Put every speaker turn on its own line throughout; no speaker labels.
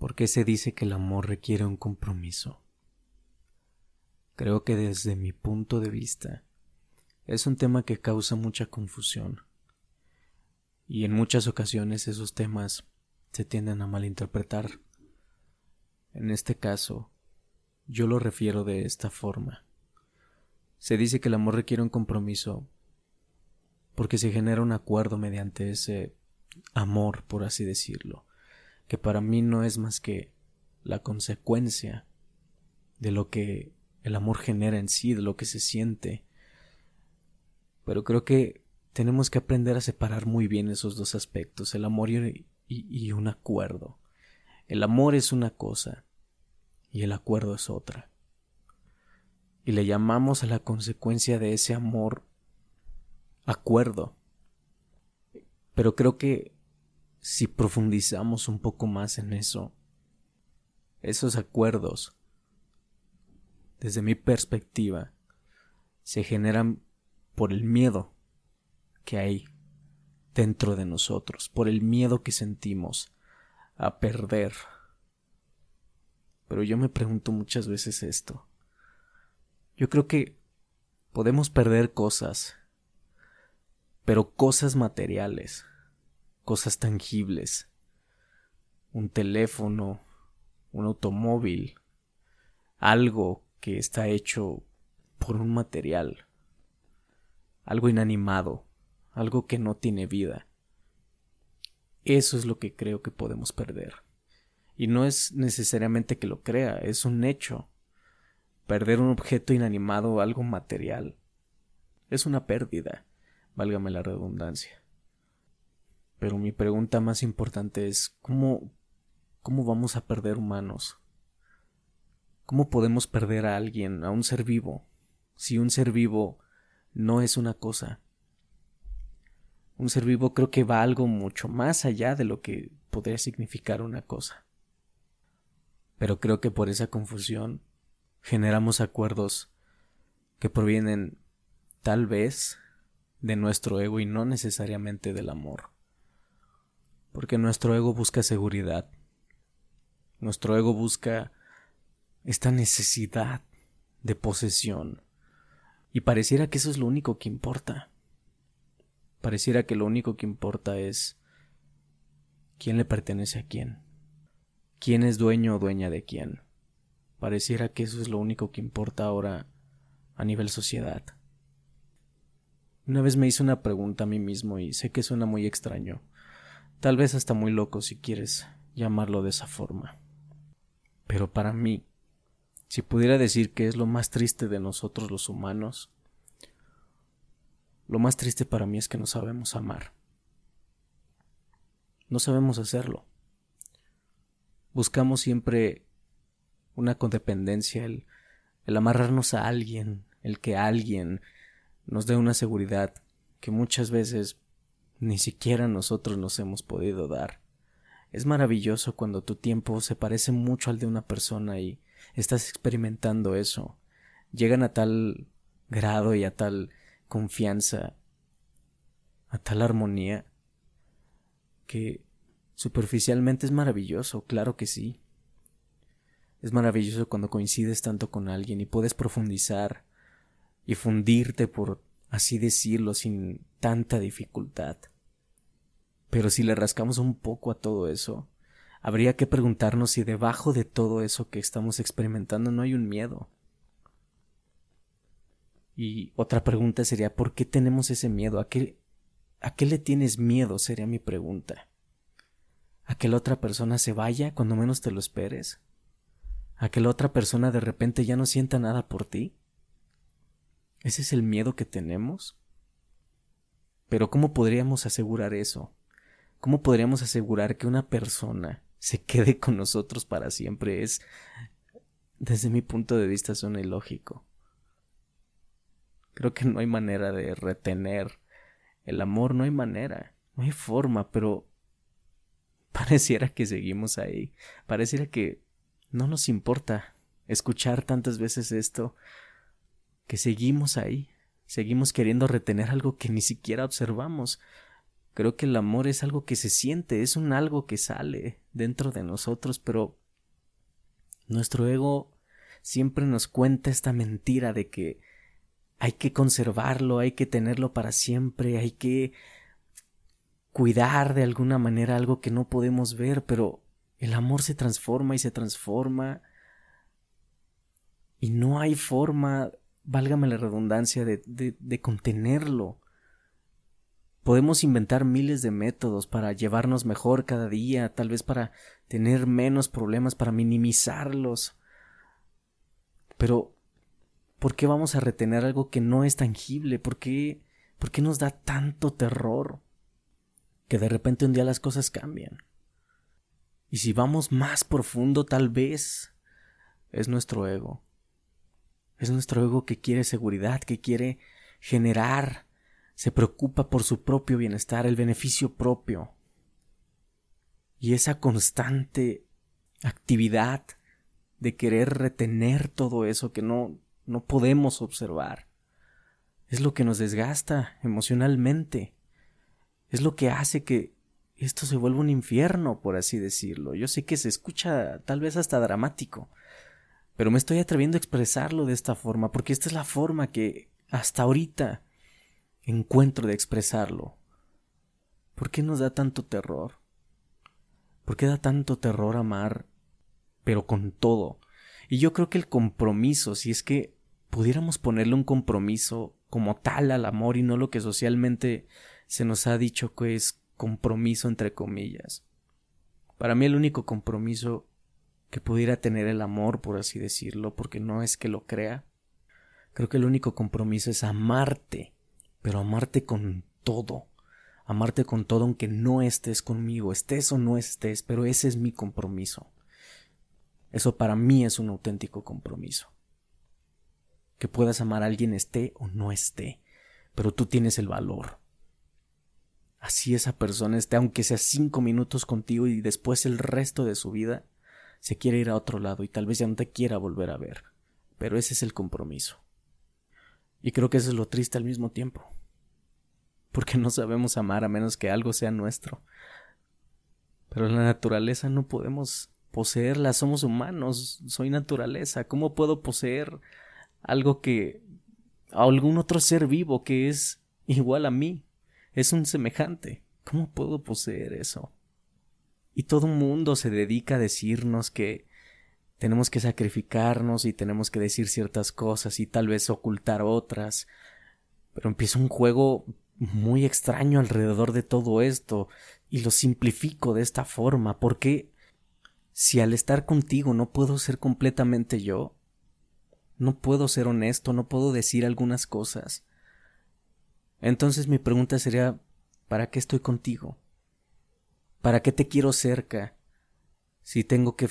¿Por qué se dice que el amor requiere un compromiso? Creo que desde mi punto de vista es un tema que causa mucha confusión y en muchas ocasiones esos temas se tienden a malinterpretar. En este caso, yo lo refiero de esta forma. Se dice que el amor requiere un compromiso porque se genera un acuerdo mediante ese amor, por así decirlo que para mí no es más que la consecuencia de lo que el amor genera en sí, de lo que se siente. Pero creo que tenemos que aprender a separar muy bien esos dos aspectos, el amor y, un acuerdo. El amor es una cosa y el acuerdo es otra. Y le llamamos a la consecuencia de ese amor acuerdo. Pero creo que si profundizamos un poco más en eso, esos acuerdos, desde mi perspectiva, se generan por el miedo que hay dentro de nosotros, por el miedo que sentimos a perder. Pero yo me pregunto muchas veces esto. Yo creo que podemos perder cosas, pero cosas materiales cosas tangibles, un teléfono, un automóvil, algo que está hecho por un material, algo inanimado, algo que no tiene vida. Eso es lo que creo que podemos perder. Y no es necesariamente que lo crea, es un hecho. Perder un objeto inanimado, algo material, es una pérdida, válgame la redundancia. Pero mi pregunta más importante es ¿cómo, cómo vamos a perder humanos? ¿Cómo podemos perder a alguien, a un ser vivo, si un ser vivo no es una cosa? Un ser vivo creo que va algo mucho más allá de lo que podría significar una cosa. Pero creo que por esa confusión generamos acuerdos que provienen tal vez de nuestro ego y no necesariamente del amor porque nuestro ego busca seguridad. Nuestro ego busca esta necesidad de posesión. Y pareciera que eso es lo único que importa. Pareciera que lo único que importa es quién le pertenece a quién. Quién es dueño o dueña de quién. Pareciera que eso es lo único que importa ahora a nivel sociedad. Una vez me hice una pregunta a mí mismo y sé que suena muy extraño. Tal vez hasta muy loco si quieres llamarlo de esa forma. Pero para mí, si pudiera decir que es lo más triste de nosotros los humanos, lo más triste para mí es que no sabemos amar. No sabemos hacerlo. Buscamos siempre una codependencia, el, el amarrarnos a alguien, el que alguien nos dé una seguridad que muchas veces ni siquiera nosotros nos hemos podido dar. Es maravilloso cuando tu tiempo se parece mucho al de una persona y estás experimentando eso. Llegan a tal grado y a tal confianza, a tal armonía, que superficialmente es maravilloso, claro que sí. Es maravilloso cuando coincides tanto con alguien y puedes profundizar y fundirte, por así decirlo, sin tanta dificultad. Pero si le rascamos un poco a todo eso, habría que preguntarnos si debajo de todo eso que estamos experimentando no hay un miedo. Y otra pregunta sería ¿por qué tenemos ese miedo? ¿A qué, a qué le tienes miedo? sería mi pregunta. ¿A que la otra persona se vaya cuando menos te lo esperes? ¿A que la otra persona de repente ya no sienta nada por ti? ¿Ese es el miedo que tenemos? Pero ¿cómo podríamos asegurar eso? ¿Cómo podríamos asegurar que una persona se quede con nosotros para siempre? Es, desde mi punto de vista, suena ilógico. Creo que no hay manera de retener el amor, no hay manera, no hay forma, pero pareciera que seguimos ahí, pareciera que no nos importa escuchar tantas veces esto, que seguimos ahí, seguimos queriendo retener algo que ni siquiera observamos, Creo que el amor es algo que se siente, es un algo que sale, dentro de nosotros, pero nuestro ego siempre nos cuenta esta mentira de que hay que conservarlo, hay que tenerlo para siempre, hay que cuidar de alguna manera algo que no podemos ver, pero el amor se transforma y se transforma y no hay forma, válgame la redundancia, de, de, contenerlo. Podemos inventar miles de métodos para llevarnos mejor cada día, tal vez para tener menos problemas, para minimizarlos. Pero, ¿por qué vamos a retener algo que no es tangible? ¿Por qué, por qué nos da tanto terror? Que de repente un día las cosas cambian. Y si vamos más profundo, tal vez es nuestro ego. Es nuestro ego que quiere seguridad, que quiere generar, se preocupa por su propio bienestar, el beneficio propio. Y esa constante actividad de querer retener todo eso que no, no podemos observar. Es lo que nos desgasta emocionalmente. Es lo que hace que esto se vuelva un infierno, por así decirlo. Yo sé que se escucha tal vez hasta dramático, pero me estoy atreviendo a expresarlo de esta forma, porque esta es la forma que hasta ahorita encuentro de expresarlo. ¿Por qué nos da tanto terror? ¿Por qué da tanto terror amar, pero con todo? Y yo creo que el compromiso, si es que pudiéramos ponerle un compromiso como tal al amor y no lo que socialmente se nos ha dicho que es compromiso entre comillas. Para mí el único compromiso que pudiera tener el amor, por así decirlo, porque no es que lo crea. Creo que el único compromiso es amarte, pero amarte con todo. Amarte con todo aunque no estés conmigo, estés o no estés, pero ese es mi compromiso. Eso para mí es un auténtico compromiso. Que puedas amar a alguien esté o no esté, pero tú tienes el valor. Así esa persona esté, aunque sea cinco minutos contigo y después el resto de su vida, se quiere ir a otro lado y tal vez ya no te quiera volver a ver. Pero ese es el compromiso. Y creo que eso es lo triste al mismo tiempo. Porque no sabemos amar a menos que algo sea nuestro. Pero la naturaleza no podemos poseerla, somos humanos, soy naturaleza. ¿Cómo puedo poseer algo que... a algún otro ser vivo que es igual a mí? Es un semejante. ¿Cómo puedo poseer eso? Y todo el mundo se dedica a decirnos que tenemos que sacrificarnos y tenemos que decir ciertas cosas y tal vez ocultar otras. Pero empieza un juego muy extraño alrededor de todo esto y lo simplifico de esta forma porque si al estar contigo no puedo ser completamente yo, no puedo ser honesto, no puedo decir algunas cosas, entonces mi pregunta sería ¿para qué estoy contigo? ¿Para qué te quiero cerca? Si tengo que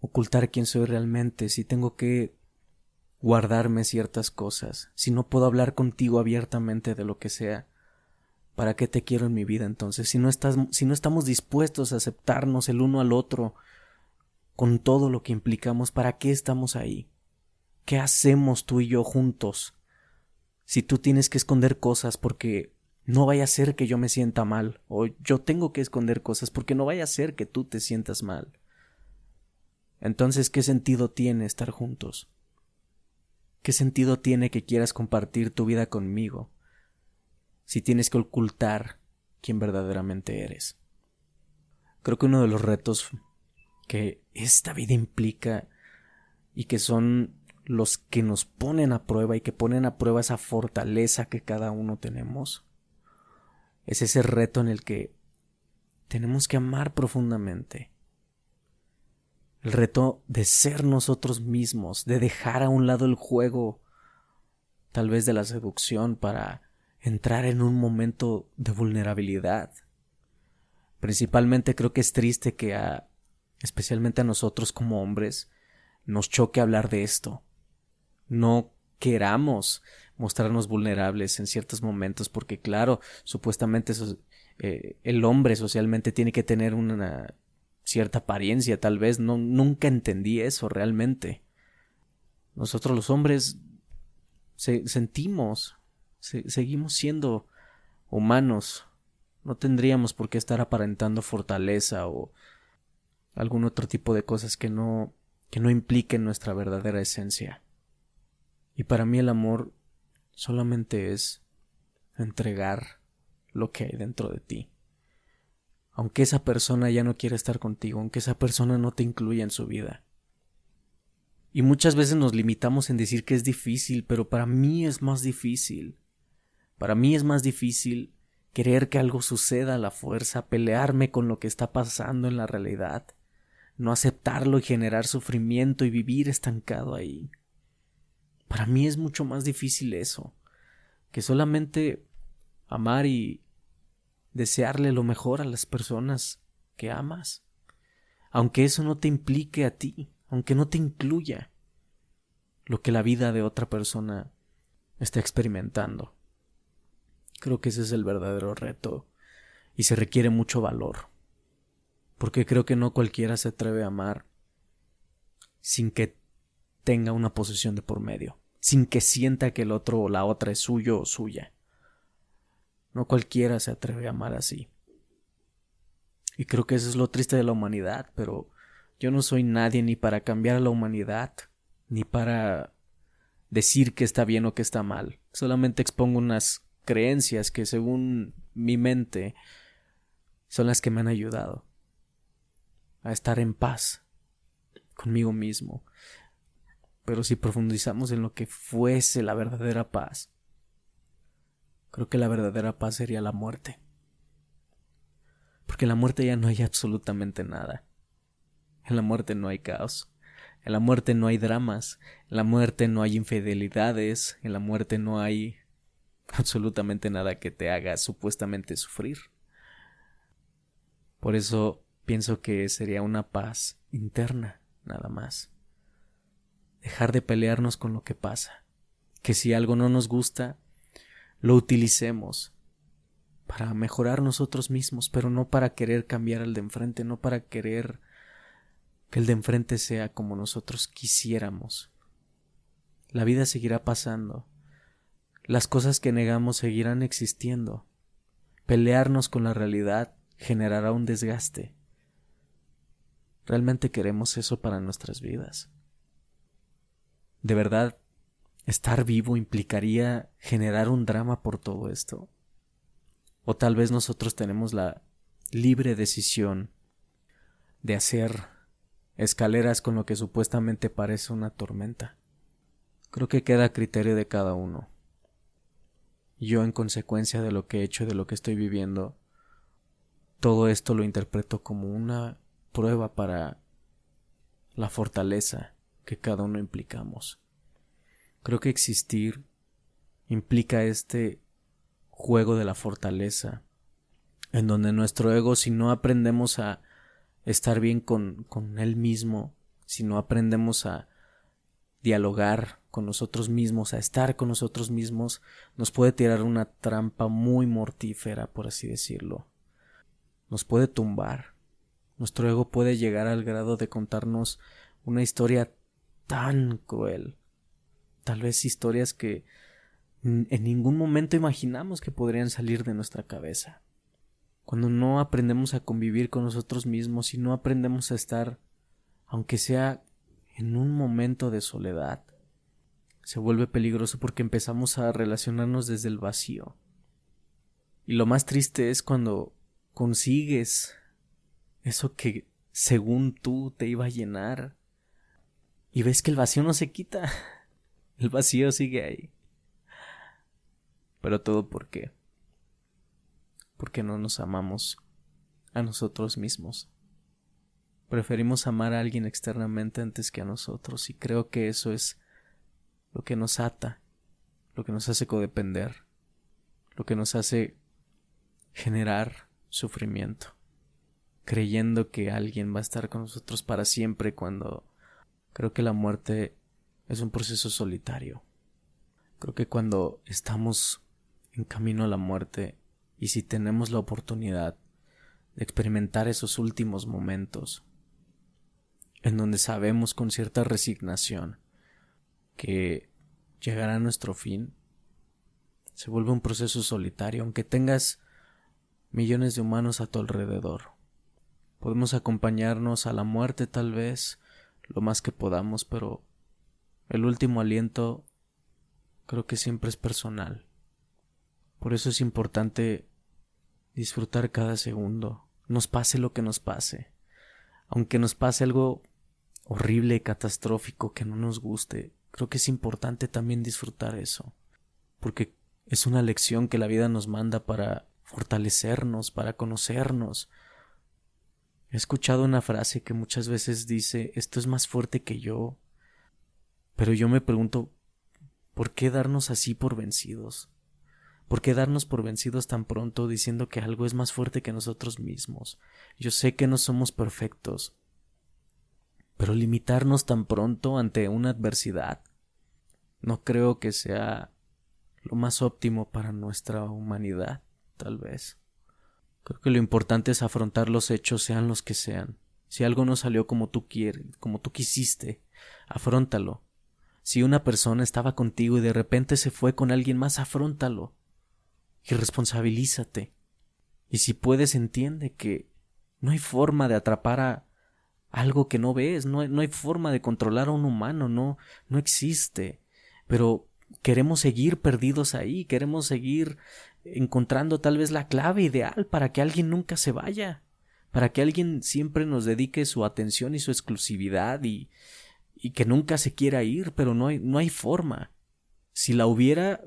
ocultar quién soy realmente, si tengo que guardarme ciertas cosas, si no puedo hablar contigo abiertamente de lo que sea, ¿para qué te quiero en mi vida entonces? Si no estamos dispuestos a aceptarnos el uno al otro con todo lo que implicamos, ¿para qué estamos ahí? ¿Qué hacemos tú y yo juntos? Si tú tienes que esconder cosas porque no vaya a ser que yo me sienta mal, o yo tengo que esconder cosas porque no vaya a ser que tú te sientas mal. Entonces, ¿qué sentido tiene estar juntos? ¿Qué sentido tiene que quieras compartir tu vida conmigo si tienes que ocultar quién verdaderamente eres? Creo que uno de los retos que esta vida implica y que son los que nos ponen a prueba y que ponen a prueba esa fortaleza que cada uno tenemos, es ese reto en el que tenemos que amar profundamente. El reto de ser nosotros mismos, de dejar a un lado el juego, tal vez de la seducción, para entrar en un momento de vulnerabilidad. Principalmente creo que es triste que a, especialmente a nosotros como hombres, nos choque hablar de esto. No queramos mostrarnos vulnerables en ciertos momentos, porque claro, supuestamente eh, el hombre socialmente tiene que tener una cierta apariencia, tal vez, no, nunca entendí eso realmente. Nosotros los hombres sentimos, seguimos siendo humanos, no tendríamos por qué estar aparentando fortaleza o algún otro tipo de cosas que no que no impliquen nuestra verdadera esencia. Y para mí el amor solamente es entregar lo que hay dentro de ti. Aunque esa persona ya no quiere estar contigo, aunque esa persona no te incluya en su vida. Y muchas veces nos limitamos en decir que es difícil, pero para mí es más difícil. Para mí es más difícil querer que algo suceda a la fuerza, pelearme con lo que está pasando en la realidad, no aceptarlo y generar sufrimiento y vivir estancado ahí. Para mí es mucho más difícil eso, que solamente amar y desearle lo mejor a las personas que amas, aunque eso no te implique a ti, aunque no te incluya lo que la vida de otra persona está experimentando. Creo que ese es el verdadero reto y se requiere mucho valor. Porque creo que no cualquiera se atreve a amar sin que tenga una posesión de por medio, sin que sienta que el otro o la otra es suyo o suya. No cualquiera se atreve a amar así. Y creo que eso es lo triste de la humanidad, pero yo no soy nadie ni para cambiar a la humanidad, ni para decir que está bien o que está mal. Solamente expongo unas creencias que según mi mente son las que me han ayudado a estar en paz conmigo mismo. Pero si profundizamos en lo que fuese la verdadera paz, creo que la verdadera paz sería la muerte. Porque en la muerte ya no hay absolutamente nada. En la muerte no hay caos. En la muerte no hay dramas. En la muerte no hay infidelidades. En la muerte no hay absolutamente nada que te haga supuestamente sufrir. Por eso pienso que sería una paz interna, nada más. Dejar de pelearnos con lo que pasa. Que si algo no nos gusta, lo utilicemos para mejorar nosotros mismos, pero no para querer cambiar al de enfrente, no para querer que el de enfrente sea como nosotros quisiéramos. La vida seguirá pasando las cosas que negamos seguirán existiendo. Pelearnos con la realidad generará un desgaste. ¿Realmente queremos eso para nuestras vidas? ¿De verdad estar vivo implicaría generar un drama por todo esto? ¿O tal vez nosotros tenemos la libre decisión de hacer escaleras con lo que supuestamente parece una tormenta? Creo que queda a criterio de cada uno yo en consecuencia de lo que he hecho, de lo que estoy viviendo, todo esto lo interpreto como una prueba para la fortaleza que cada uno implicamos. Creo que existir implica este juego de la fortaleza, en donde nuestro ego, si no aprendemos a estar bien con, con él mismo, si no aprendemos a dialogar con nosotros mismos, a estar con nosotros mismos, nos puede tirar una trampa muy mortífera, por así decirlo. Nos puede tumbar. Nuestro ego puede llegar al grado de contarnos una historia tan cruel. Tal vez historias que en ningún momento imaginamos que podrían salir de nuestra cabeza. Cuando no aprendemos a convivir con nosotros mismos y no aprendemos a estar, aunque sea en un momento de soledad, se vuelve peligroso porque empezamos a relacionarnos desde el vacío. Y lo más triste es cuando consigues eso que según tú te iba a llenar y ves que el vacío no se quita. El vacío sigue ahí. Pero todo por qué? Porque no nos amamos a nosotros mismos. Preferimos amar a alguien externamente antes que a nosotros y creo que eso es lo que nos ata, lo que nos hace codepender, lo que nos hace generar sufrimiento, creyendo que alguien va a estar con nosotros para siempre cuando creo que la muerte es un proceso solitario. Creo que cuando estamos en camino a la muerte y si tenemos la oportunidad de experimentar esos últimos momentos en donde sabemos con cierta resignación que llegará nuestro fin, se vuelve un proceso solitario, aunque tengas millones de humanos a tu alrededor. Podemos acompañarnos a la muerte tal vez, lo más que podamos, pero el último aliento creo que siempre es personal. Por eso es importante disfrutar cada segundo, nos pase lo que nos pase. Aunque nos pase algo horrible, catastrófico, que no nos guste, creo que es importante también disfrutar eso, porque es una lección que la vida nos manda para fortalecernos, para conocernos. He escuchado una frase que muchas veces dice esto es más fuerte que yo, pero yo me pregunto ¿por qué darnos así por vencidos? ¿Por qué darnos por vencidos tan pronto diciendo que algo es más fuerte que nosotros mismos? Yo sé que no somos perfectos, pero limitarnos tan pronto ante una adversidad no creo que sea lo más óptimo para nuestra humanidad, tal vez. Creo que lo importante es afrontar los hechos sean los que sean. Si algo no salió como tú quieres, como tú quisiste, afróntalo. Si una persona estaba contigo y de repente se fue con alguien más, afróntalo y responsabilízate. Y si puedes, entiende que no hay forma de atrapar a algo que no ves, no hay, no hay forma de controlar a un humano, no, no existe. Pero queremos seguir perdidos ahí, queremos seguir encontrando tal vez la clave ideal para que alguien nunca se vaya, para que alguien siempre nos dedique su atención y su exclusividad y, y que nunca se quiera ir, pero no hay, no hay forma. Si la hubiera,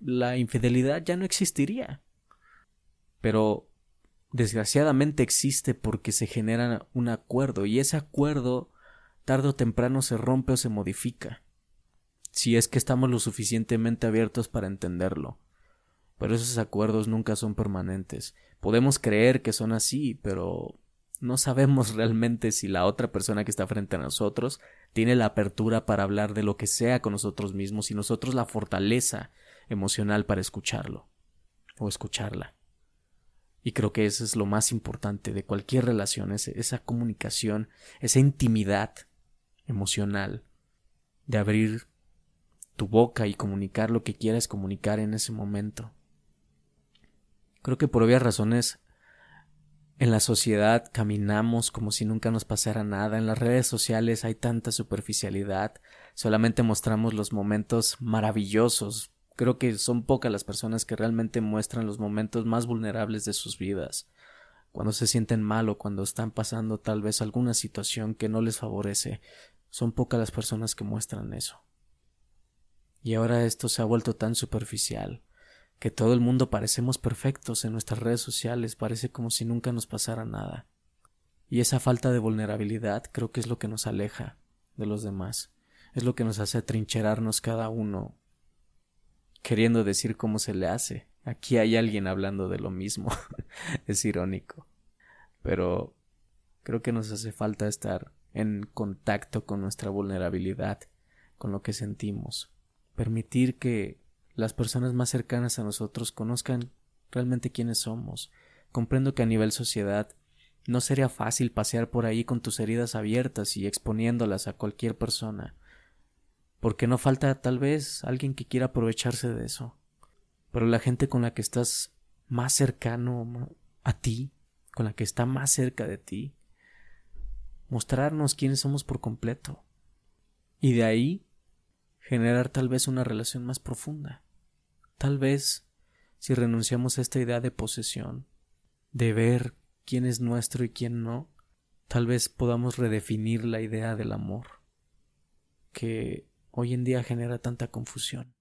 la infidelidad ya no existiría. Pero desgraciadamente existe porque se genera un acuerdo y ese acuerdo tarde o temprano se rompe o se modifica. Si es que estamos lo suficientemente abiertos para entenderlo. Pero esos acuerdos nunca son permanentes. Podemos creer que son así, pero no sabemos realmente si la otra persona que está frente a nosotros tiene la apertura para hablar de lo que sea con nosotros mismos y nosotros la fortaleza emocional para escucharlo o escucharla. Y creo que eso es lo más importante de cualquier relación, esa comunicación, esa intimidad emocional de abrir tu boca y comunicar lo que quieras comunicar en ese momento. Creo que por obvias razones en la sociedad caminamos como si nunca nos pasara nada. En las redes sociales hay tanta superficialidad. Solamente mostramos los momentos maravillosos. Creo que son pocas las personas que realmente muestran los momentos más vulnerables de sus vidas. Cuando se sienten mal o cuando están pasando tal vez alguna situación que no les favorece. Son pocas las personas que muestran eso. Y ahora esto se ha vuelto tan superficial que todo el mundo parecemos perfectos en nuestras redes sociales, parece como si nunca nos pasara nada. Y esa falta de vulnerabilidad creo que es lo que nos aleja de los demás, es lo que nos hace trincherarnos cada uno, queriendo decir cómo se le hace. Aquí hay alguien hablando de lo mismo. es irónico. Pero creo que nos hace falta estar en contacto con nuestra vulnerabilidad, con lo que sentimos. Permitir que las personas más cercanas a nosotros conozcan realmente quiénes somos. Comprendo que a nivel sociedad no sería fácil pasear por ahí con tus heridas abiertas y exponiéndolas a cualquier persona, porque no falta tal vez alguien que quiera aprovecharse de eso. Pero la gente con la que estás más cercano a ti, con la que está más cerca de ti, mostrarnos quiénes somos por completo. Y de ahí generar tal vez una relación más profunda. Tal vez, si renunciamos a esta idea de posesión, de ver quién es nuestro y quién no, tal vez podamos redefinir la idea del amor, que hoy en día genera tanta confusión.